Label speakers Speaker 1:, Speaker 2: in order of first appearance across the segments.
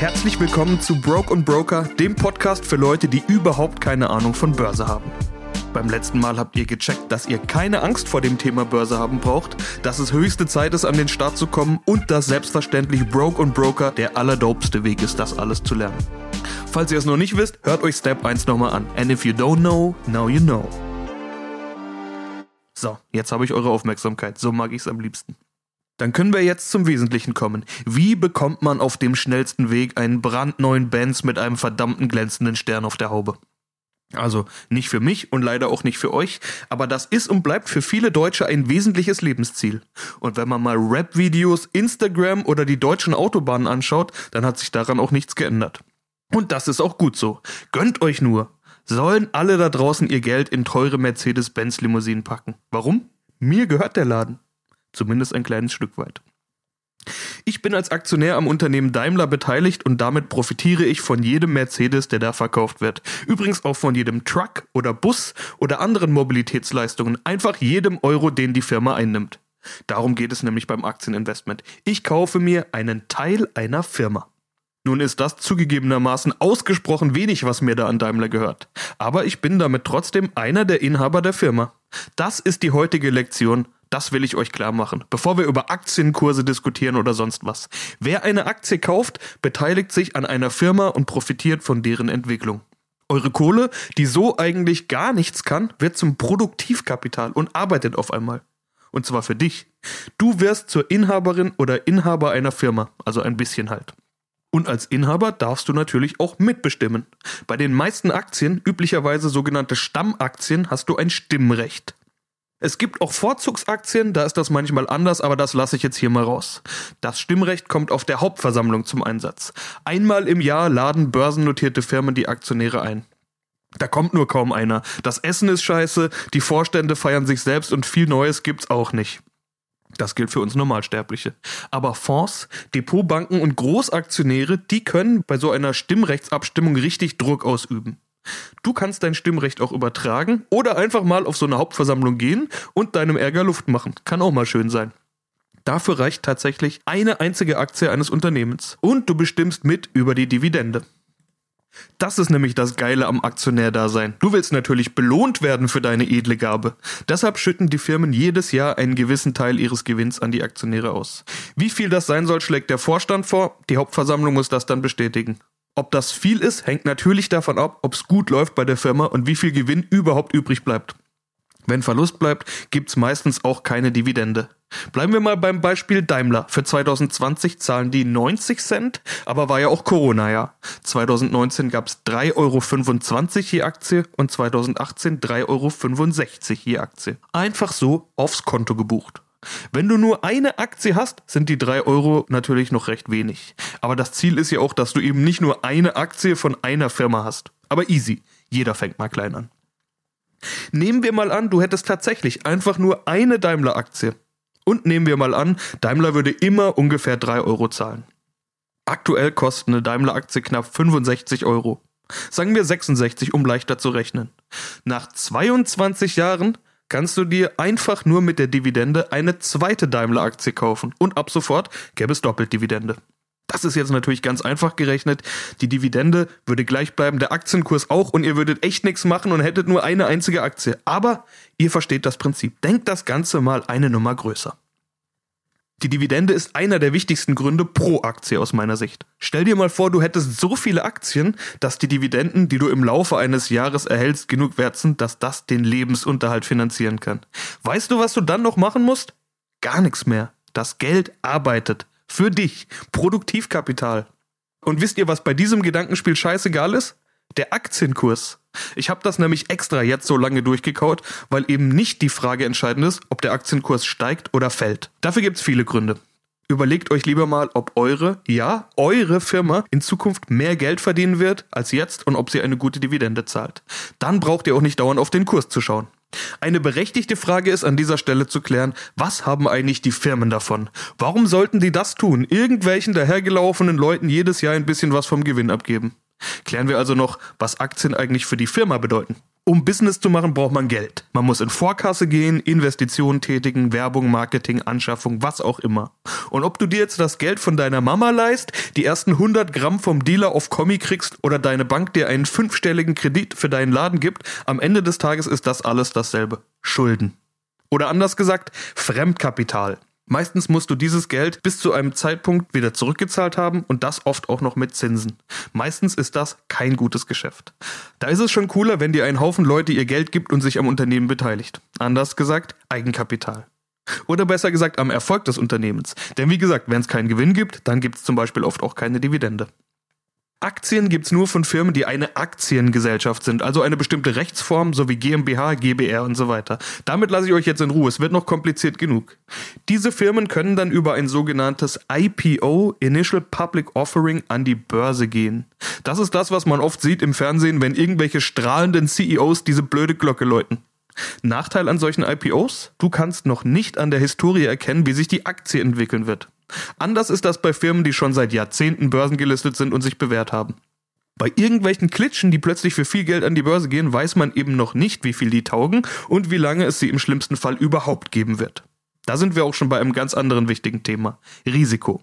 Speaker 1: Herzlich willkommen zu Broke und Broker, dem Podcast für Leute, die überhaupt keine Ahnung von Börse haben. Beim letzten Mal habt ihr gecheckt, dass ihr keine Angst vor dem Thema Börse haben braucht, dass es höchste Zeit ist, an den Start zu kommen und dass selbstverständlich Broke und Broker der allerdopeste Weg ist, das alles zu lernen. Falls ihr es noch nicht wisst, hört euch Step 1 nochmal an. And if you don't know, now you know. So, jetzt habe ich eure Aufmerksamkeit. So mag ich es am liebsten. Dann können wir jetzt zum Wesentlichen kommen. Wie bekommt man auf dem schnellsten Weg einen brandneuen Benz mit einem verdammten glänzenden Stern auf der Haube? Also nicht für mich und leider auch nicht für euch, aber das ist und bleibt für viele Deutsche ein wesentliches Lebensziel. Und wenn man mal Rap-Videos, Instagram oder die deutschen Autobahnen anschaut, dann hat sich daran auch nichts geändert. Und das ist auch gut so. Gönnt euch nur. Sollen alle da draußen ihr Geld in teure Mercedes-Benz-Limousinen packen. Warum? Mir gehört der Laden. Zumindest ein kleines Stück weit. Ich bin als Aktionär am Unternehmen Daimler beteiligt und damit profitiere ich von jedem Mercedes, der da verkauft wird. Übrigens auch von jedem Truck oder Bus oder anderen Mobilitätsleistungen. Einfach jedem Euro, den die Firma einnimmt. Darum geht es nämlich beim Aktieninvestment. Ich kaufe mir einen Teil einer Firma. Nun ist das zugegebenermaßen ausgesprochen wenig, was mir da an Daimler gehört. Aber ich bin damit trotzdem einer der Inhaber der Firma. Das ist die heutige Lektion das will ich euch klar machen, bevor wir über Aktienkurse diskutieren oder sonst was. Wer eine Aktie kauft, beteiligt sich an einer Firma und profitiert von deren Entwicklung. Eure Kohle, die so eigentlich gar nichts kann, wird zum Produktivkapital und arbeitet auf einmal. Und zwar für dich. Du wirst zur Inhaberin oder Inhaber einer Firma, also ein bisschen halt. Und als Inhaber darfst du natürlich auch mitbestimmen. Bei den meisten Aktien, üblicherweise sogenannte Stammaktien, hast du ein Stimmrecht. Es gibt auch Vorzugsaktien, da ist das manchmal anders, aber das lasse ich jetzt hier mal raus. Das Stimmrecht kommt auf der Hauptversammlung zum Einsatz. Einmal im Jahr laden börsennotierte Firmen die Aktionäre ein. Da kommt nur kaum einer. Das Essen ist scheiße, die Vorstände feiern sich selbst und viel Neues gibt's auch nicht. Das gilt für uns Normalsterbliche. Aber Fonds, Depotbanken und Großaktionäre, die können bei so einer Stimmrechtsabstimmung richtig Druck ausüben. Du kannst dein Stimmrecht auch übertragen oder einfach mal auf so eine Hauptversammlung gehen und deinem Ärger Luft machen. Kann auch mal schön sein. Dafür reicht tatsächlich eine einzige Aktie eines Unternehmens. Und du bestimmst mit über die Dividende. Das ist nämlich das Geile am Aktionärdasein. Du willst natürlich belohnt werden für deine edle Gabe. Deshalb schütten die Firmen jedes Jahr einen gewissen Teil ihres Gewinns an die Aktionäre aus. Wie viel das sein soll, schlägt der Vorstand vor. Die Hauptversammlung muss das dann bestätigen. Ob das viel ist, hängt natürlich davon ab, ob es gut läuft bei der Firma und wie viel Gewinn überhaupt übrig bleibt. Wenn Verlust bleibt, gibt's meistens auch keine Dividende. Bleiben wir mal beim Beispiel Daimler. Für 2020 zahlen die 90 Cent, aber war ja auch Corona-Jahr. 2019 gab's 3,25 Euro je Aktie und 2018 3,65 Euro je Aktie. Einfach so aufs Konto gebucht. Wenn du nur eine Aktie hast, sind die drei Euro natürlich noch recht wenig. Aber das Ziel ist ja auch, dass du eben nicht nur eine Aktie von einer Firma hast. Aber easy, jeder fängt mal klein an. Nehmen wir mal an, du hättest tatsächlich einfach nur eine Daimler-Aktie. Und nehmen wir mal an, Daimler würde immer ungefähr drei Euro zahlen. Aktuell kostet eine Daimler-Aktie knapp 65 Euro. Sagen wir 66, um leichter zu rechnen. Nach 22 Jahren kannst du dir einfach nur mit der Dividende eine zweite Daimler-Aktie kaufen und ab sofort gäbe es doppelt Dividende. Das ist jetzt natürlich ganz einfach gerechnet. Die Dividende würde gleich bleiben, der Aktienkurs auch und ihr würdet echt nichts machen und hättet nur eine einzige Aktie. Aber ihr versteht das Prinzip. Denkt das Ganze mal eine Nummer größer. Die Dividende ist einer der wichtigsten Gründe pro Aktie aus meiner Sicht. Stell dir mal vor, du hättest so viele Aktien, dass die Dividenden, die du im Laufe eines Jahres erhältst, genug wert sind, dass das den Lebensunterhalt finanzieren kann. Weißt du, was du dann noch machen musst? Gar nichts mehr. Das Geld arbeitet. Für dich. Produktivkapital. Und wisst ihr, was bei diesem Gedankenspiel scheißegal ist? Der Aktienkurs. Ich habe das nämlich extra jetzt so lange durchgekaut, weil eben nicht die Frage entscheidend ist, ob der Aktienkurs steigt oder fällt. Dafür gibt's viele Gründe. Überlegt euch lieber mal, ob eure, ja, eure Firma in Zukunft mehr Geld verdienen wird als jetzt und ob sie eine gute Dividende zahlt. Dann braucht ihr auch nicht dauernd auf den Kurs zu schauen. Eine berechtigte Frage ist an dieser Stelle zu klären, was haben eigentlich die Firmen davon? Warum sollten die das tun? Irgendwelchen dahergelaufenen Leuten jedes Jahr ein bisschen was vom Gewinn abgeben. Klären wir also noch, was Aktien eigentlich für die Firma bedeuten. Um Business zu machen, braucht man Geld. Man muss in Vorkasse gehen, Investitionen tätigen, Werbung, Marketing, Anschaffung, was auch immer. Und ob du dir jetzt das Geld von deiner Mama leist, die ersten 100 Gramm vom Dealer auf Kommi kriegst oder deine Bank dir einen fünfstelligen Kredit für deinen Laden gibt, am Ende des Tages ist das alles dasselbe. Schulden. Oder anders gesagt, Fremdkapital. Meistens musst du dieses Geld bis zu einem Zeitpunkt wieder zurückgezahlt haben und das oft auch noch mit Zinsen. Meistens ist das kein gutes Geschäft. Da ist es schon cooler, wenn dir ein Haufen Leute ihr Geld gibt und sich am Unternehmen beteiligt. Anders gesagt, Eigenkapital. Oder besser gesagt am Erfolg des Unternehmens. Denn wie gesagt, wenn es keinen Gewinn gibt, dann gibt es zum Beispiel oft auch keine Dividende. Aktien gibt's nur von Firmen, die eine Aktiengesellschaft sind, also eine bestimmte Rechtsform sowie GmbH, GbR und so weiter. Damit lasse ich euch jetzt in Ruhe, es wird noch kompliziert genug. Diese Firmen können dann über ein sogenanntes IPO, Initial Public Offering, an die Börse gehen. Das ist das, was man oft sieht im Fernsehen, wenn irgendwelche strahlenden CEOs diese blöde Glocke läuten. Nachteil an solchen IPOs? Du kannst noch nicht an der Historie erkennen, wie sich die Aktie entwickeln wird. Anders ist das bei Firmen, die schon seit Jahrzehnten börsengelistet sind und sich bewährt haben. Bei irgendwelchen Klitschen, die plötzlich für viel Geld an die Börse gehen, weiß man eben noch nicht, wie viel die taugen und wie lange es sie im schlimmsten Fall überhaupt geben wird. Da sind wir auch schon bei einem ganz anderen wichtigen Thema. Risiko.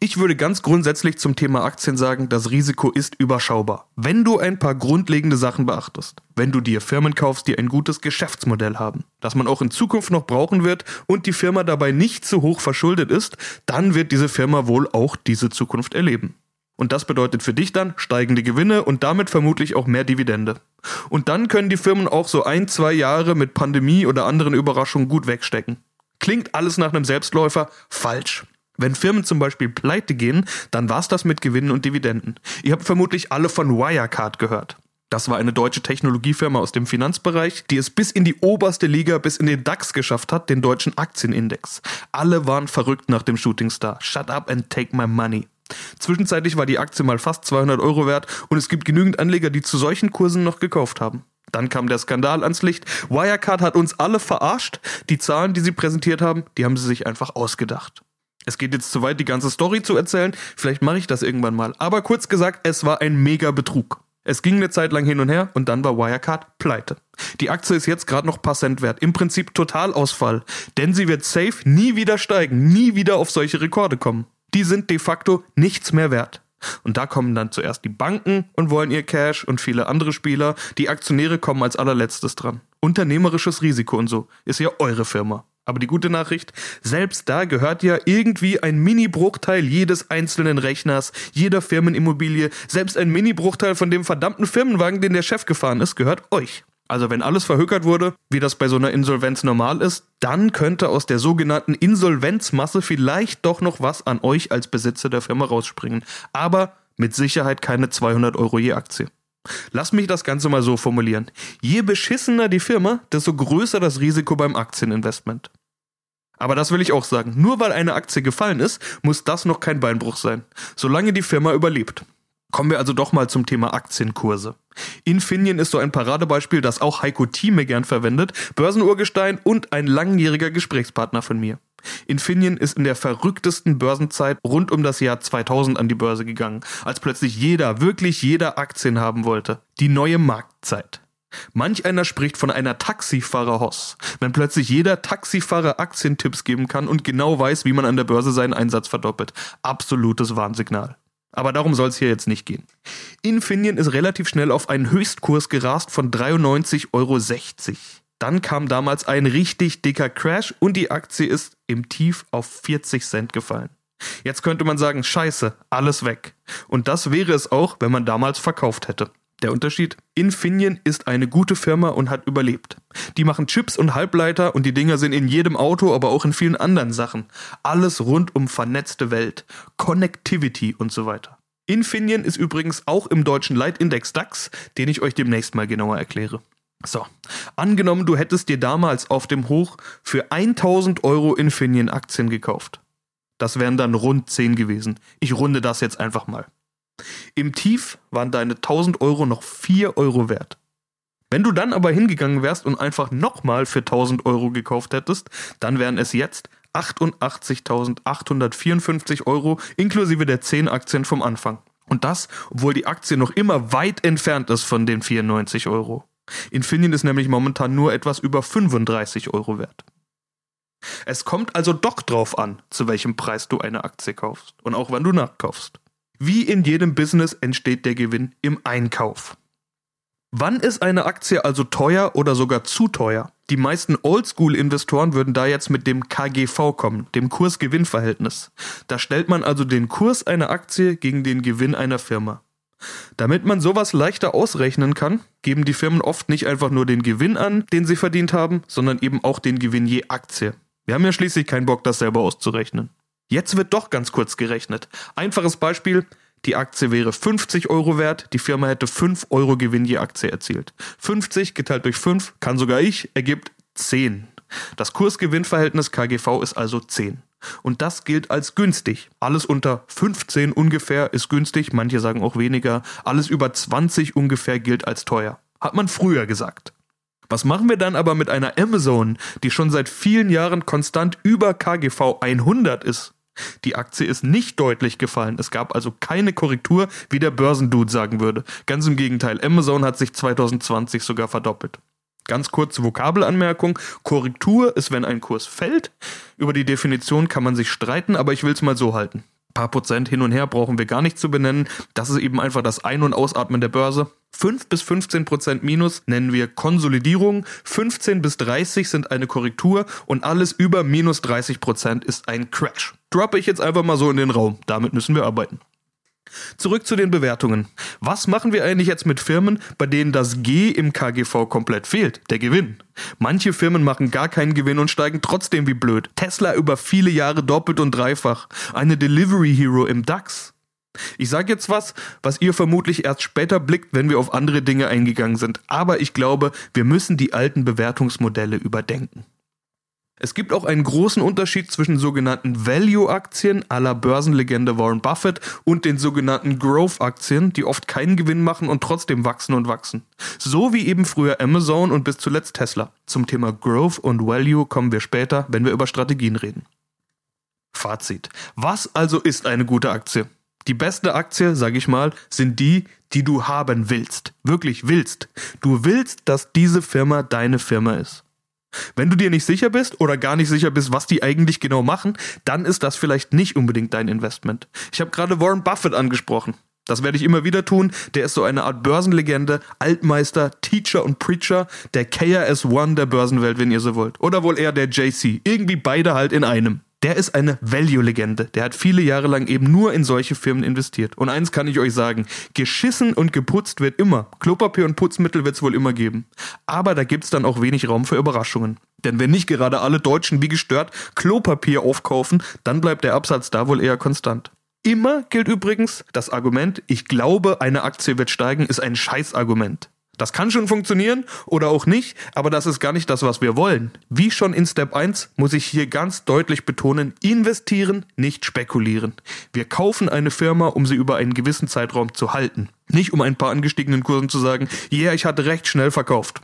Speaker 1: Ich würde ganz grundsätzlich zum Thema Aktien sagen, das Risiko ist überschaubar. Wenn du ein paar grundlegende Sachen beachtest. Wenn du dir Firmen kaufst, die ein gutes Geschäftsmodell haben, das man auch in Zukunft noch brauchen wird und die Firma dabei nicht zu hoch verschuldet ist, dann wird diese Firma wohl auch diese Zukunft erleben. Und das bedeutet für dich dann steigende Gewinne und damit vermutlich auch mehr Dividende. Und dann können die Firmen auch so ein, zwei Jahre mit Pandemie oder anderen Überraschungen gut wegstecken. Klingt alles nach einem Selbstläufer? Falsch. Wenn Firmen zum Beispiel pleite gehen, dann war's das mit Gewinnen und Dividenden. Ihr habt vermutlich alle von Wirecard gehört. Das war eine deutsche Technologiefirma aus dem Finanzbereich, die es bis in die oberste Liga, bis in den DAX geschafft hat, den deutschen Aktienindex. Alle waren verrückt nach dem Shootingstar. Shut up and take my money. Zwischenzeitlich war die Aktie mal fast 200 Euro wert und es gibt genügend Anleger, die zu solchen Kursen noch gekauft haben. Dann kam der Skandal ans Licht. Wirecard hat uns alle verarscht. Die Zahlen, die sie präsentiert haben, die haben sie sich einfach ausgedacht. Es geht jetzt zu weit, die ganze Story zu erzählen. Vielleicht mache ich das irgendwann mal. Aber kurz gesagt, es war ein mega Betrug. Es ging eine Zeit lang hin und her und dann war Wirecard pleite. Die Aktie ist jetzt gerade noch paar Cent wert. Im Prinzip Totalausfall. Denn sie wird safe nie wieder steigen, nie wieder auf solche Rekorde kommen. Die sind de facto nichts mehr wert. Und da kommen dann zuerst die Banken und wollen ihr Cash und viele andere Spieler. Die Aktionäre kommen als allerletztes dran. Unternehmerisches Risiko und so ist ja eure Firma. Aber die gute Nachricht, selbst da gehört ja irgendwie ein Mini-Bruchteil jedes einzelnen Rechners, jeder Firmenimmobilie, selbst ein Mini-Bruchteil von dem verdammten Firmenwagen, den der Chef gefahren ist, gehört euch. Also wenn alles verhökert wurde, wie das bei so einer Insolvenz normal ist, dann könnte aus der sogenannten Insolvenzmasse vielleicht doch noch was an euch als Besitzer der Firma rausspringen. Aber mit Sicherheit keine 200 Euro je Aktie. Lass mich das Ganze mal so formulieren. Je beschissener die Firma, desto größer das Risiko beim Aktieninvestment. Aber das will ich auch sagen. Nur weil eine Aktie gefallen ist, muss das noch kein Beinbruch sein. Solange die Firma überlebt. Kommen wir also doch mal zum Thema Aktienkurse. Infineon ist so ein Paradebeispiel, das auch Heiko Thieme gern verwendet, Börsenurgestein und ein langjähriger Gesprächspartner von mir. Infineon ist in der verrücktesten Börsenzeit rund um das Jahr 2000 an die Börse gegangen, als plötzlich jeder, wirklich jeder Aktien haben wollte. Die neue Marktzeit. Manch einer spricht von einer Taxifahrer-Hoss, wenn plötzlich jeder Taxifahrer Aktientipps geben kann und genau weiß, wie man an der Börse seinen Einsatz verdoppelt. Absolutes Warnsignal. Aber darum soll es hier jetzt nicht gehen. Infineon ist relativ schnell auf einen Höchstkurs gerast von 93,60 Euro. Dann kam damals ein richtig dicker Crash und die Aktie ist im Tief auf 40 Cent gefallen. Jetzt könnte man sagen, scheiße, alles weg. Und das wäre es auch, wenn man damals verkauft hätte. Der Unterschied? Infineon ist eine gute Firma und hat überlebt. Die machen Chips und Halbleiter und die Dinger sind in jedem Auto, aber auch in vielen anderen Sachen. Alles rund um vernetzte Welt, Connectivity und so weiter. Infineon ist übrigens auch im deutschen Leitindex DAX, den ich euch demnächst mal genauer erkläre. So, angenommen, du hättest dir damals auf dem Hoch für 1000 Euro Infineon Aktien gekauft. Das wären dann rund 10 gewesen. Ich runde das jetzt einfach mal. Im Tief waren deine 1000 Euro noch 4 Euro wert. Wenn du dann aber hingegangen wärst und einfach nochmal für 1000 Euro gekauft hättest, dann wären es jetzt 88.854 Euro inklusive der 10 Aktien vom Anfang. Und das, obwohl die Aktie noch immer weit entfernt ist von den 94 Euro. Infineon ist nämlich momentan nur etwas über 35 Euro wert. Es kommt also doch drauf an, zu welchem Preis du eine Aktie kaufst und auch wann du nachkaufst. Wie in jedem Business entsteht der Gewinn im Einkauf. Wann ist eine Aktie also teuer oder sogar zu teuer? Die meisten Oldschool-Investoren würden da jetzt mit dem KGV kommen, dem Kurs-Gewinn-Verhältnis. Da stellt man also den Kurs einer Aktie gegen den Gewinn einer Firma. Damit man sowas leichter ausrechnen kann, geben die Firmen oft nicht einfach nur den Gewinn an, den sie verdient haben, sondern eben auch den Gewinn je Aktie. Wir haben ja schließlich keinen Bock, das selber auszurechnen. Jetzt wird doch ganz kurz gerechnet. Einfaches Beispiel, die Aktie wäre 50 Euro wert, die Firma hätte 5 Euro Gewinn je Aktie erzielt. 50 geteilt durch 5, kann sogar ich, ergibt 10. Das Kursgewinnverhältnis KGV ist also 10. Und das gilt als günstig. Alles unter 15 ungefähr ist günstig, manche sagen auch weniger. Alles über 20 ungefähr gilt als teuer. Hat man früher gesagt. Was machen wir dann aber mit einer Amazon, die schon seit vielen Jahren konstant über KGV 100 ist? Die Aktie ist nicht deutlich gefallen. Es gab also keine Korrektur, wie der Börsendude sagen würde. Ganz im Gegenteil, Amazon hat sich 2020 sogar verdoppelt. Ganz kurze Vokabelanmerkung. Korrektur ist, wenn ein Kurs fällt. Über die Definition kann man sich streiten, aber ich will es mal so halten. Ein paar Prozent hin und her brauchen wir gar nicht zu benennen. Das ist eben einfach das Ein- und Ausatmen der Börse. 5 bis 15 Prozent Minus nennen wir Konsolidierung, 15 bis 30 sind eine Korrektur und alles über minus 30 Prozent ist ein Crash. Droppe ich jetzt einfach mal so in den Raum. Damit müssen wir arbeiten. Zurück zu den Bewertungen. Was machen wir eigentlich jetzt mit Firmen, bei denen das G im KGV komplett fehlt, der Gewinn? Manche Firmen machen gar keinen Gewinn und steigen trotzdem wie blöd. Tesla über viele Jahre doppelt und dreifach. Eine Delivery Hero im DAX. Ich sage jetzt was, was ihr vermutlich erst später blickt, wenn wir auf andere Dinge eingegangen sind. Aber ich glaube, wir müssen die alten Bewertungsmodelle überdenken. Es gibt auch einen großen Unterschied zwischen sogenannten Value-Aktien aller Börsenlegende Warren Buffett und den sogenannten Growth-Aktien, die oft keinen Gewinn machen und trotzdem wachsen und wachsen. So wie eben früher Amazon und bis zuletzt Tesla. Zum Thema Growth und Value kommen wir später, wenn wir über Strategien reden. Fazit. Was also ist eine gute Aktie? Die beste Aktie, sag ich mal, sind die, die du haben willst. Wirklich willst. Du willst, dass diese Firma deine Firma ist. Wenn du dir nicht sicher bist oder gar nicht sicher bist, was die eigentlich genau machen, dann ist das vielleicht nicht unbedingt dein Investment. Ich habe gerade Warren Buffett angesprochen. Das werde ich immer wieder tun. Der ist so eine Art Börsenlegende, Altmeister, Teacher und Preacher, der KRS-One der Börsenwelt, wenn ihr so wollt. Oder wohl eher der JC. Irgendwie beide halt in einem. Der ist eine Value-Legende. Der hat viele Jahre lang eben nur in solche Firmen investiert. Und eins kann ich euch sagen, geschissen und geputzt wird immer. Klopapier und Putzmittel wird es wohl immer geben. Aber da gibt's dann auch wenig Raum für Überraschungen. Denn wenn nicht gerade alle Deutschen wie gestört Klopapier aufkaufen, dann bleibt der Absatz da wohl eher konstant. Immer gilt übrigens, das Argument, ich glaube, eine Aktie wird steigen, ist ein Scheißargument. Das kann schon funktionieren oder auch nicht, aber das ist gar nicht das, was wir wollen. Wie schon in Step 1 muss ich hier ganz deutlich betonen, investieren, nicht spekulieren. Wir kaufen eine Firma, um sie über einen gewissen Zeitraum zu halten. Nicht um ein paar angestiegenen Kursen zu sagen, yeah, ich hatte recht schnell verkauft.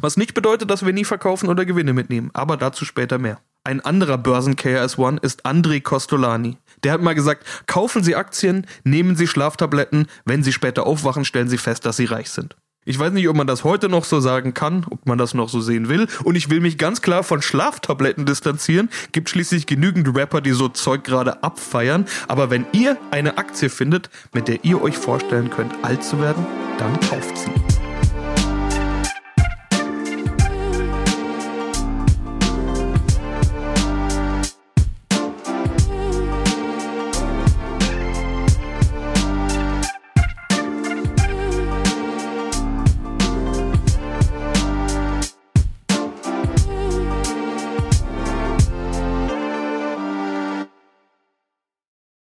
Speaker 1: Was nicht bedeutet, dass wir nie verkaufen oder Gewinne mitnehmen, aber dazu später mehr. Ein anderer Börsen-KRS-One ist André Costolani. Der hat mal gesagt, kaufen Sie Aktien, nehmen Sie Schlaftabletten, wenn Sie später aufwachen, stellen Sie fest, dass Sie reich sind. Ich weiß nicht, ob man das heute noch so sagen kann, ob man das noch so sehen will. Und ich will mich ganz klar von Schlaftabletten distanzieren. Gibt schließlich genügend Rapper, die so Zeug gerade abfeiern. Aber wenn ihr eine Aktie findet, mit der ihr euch vorstellen könnt, alt zu werden, dann kauft sie.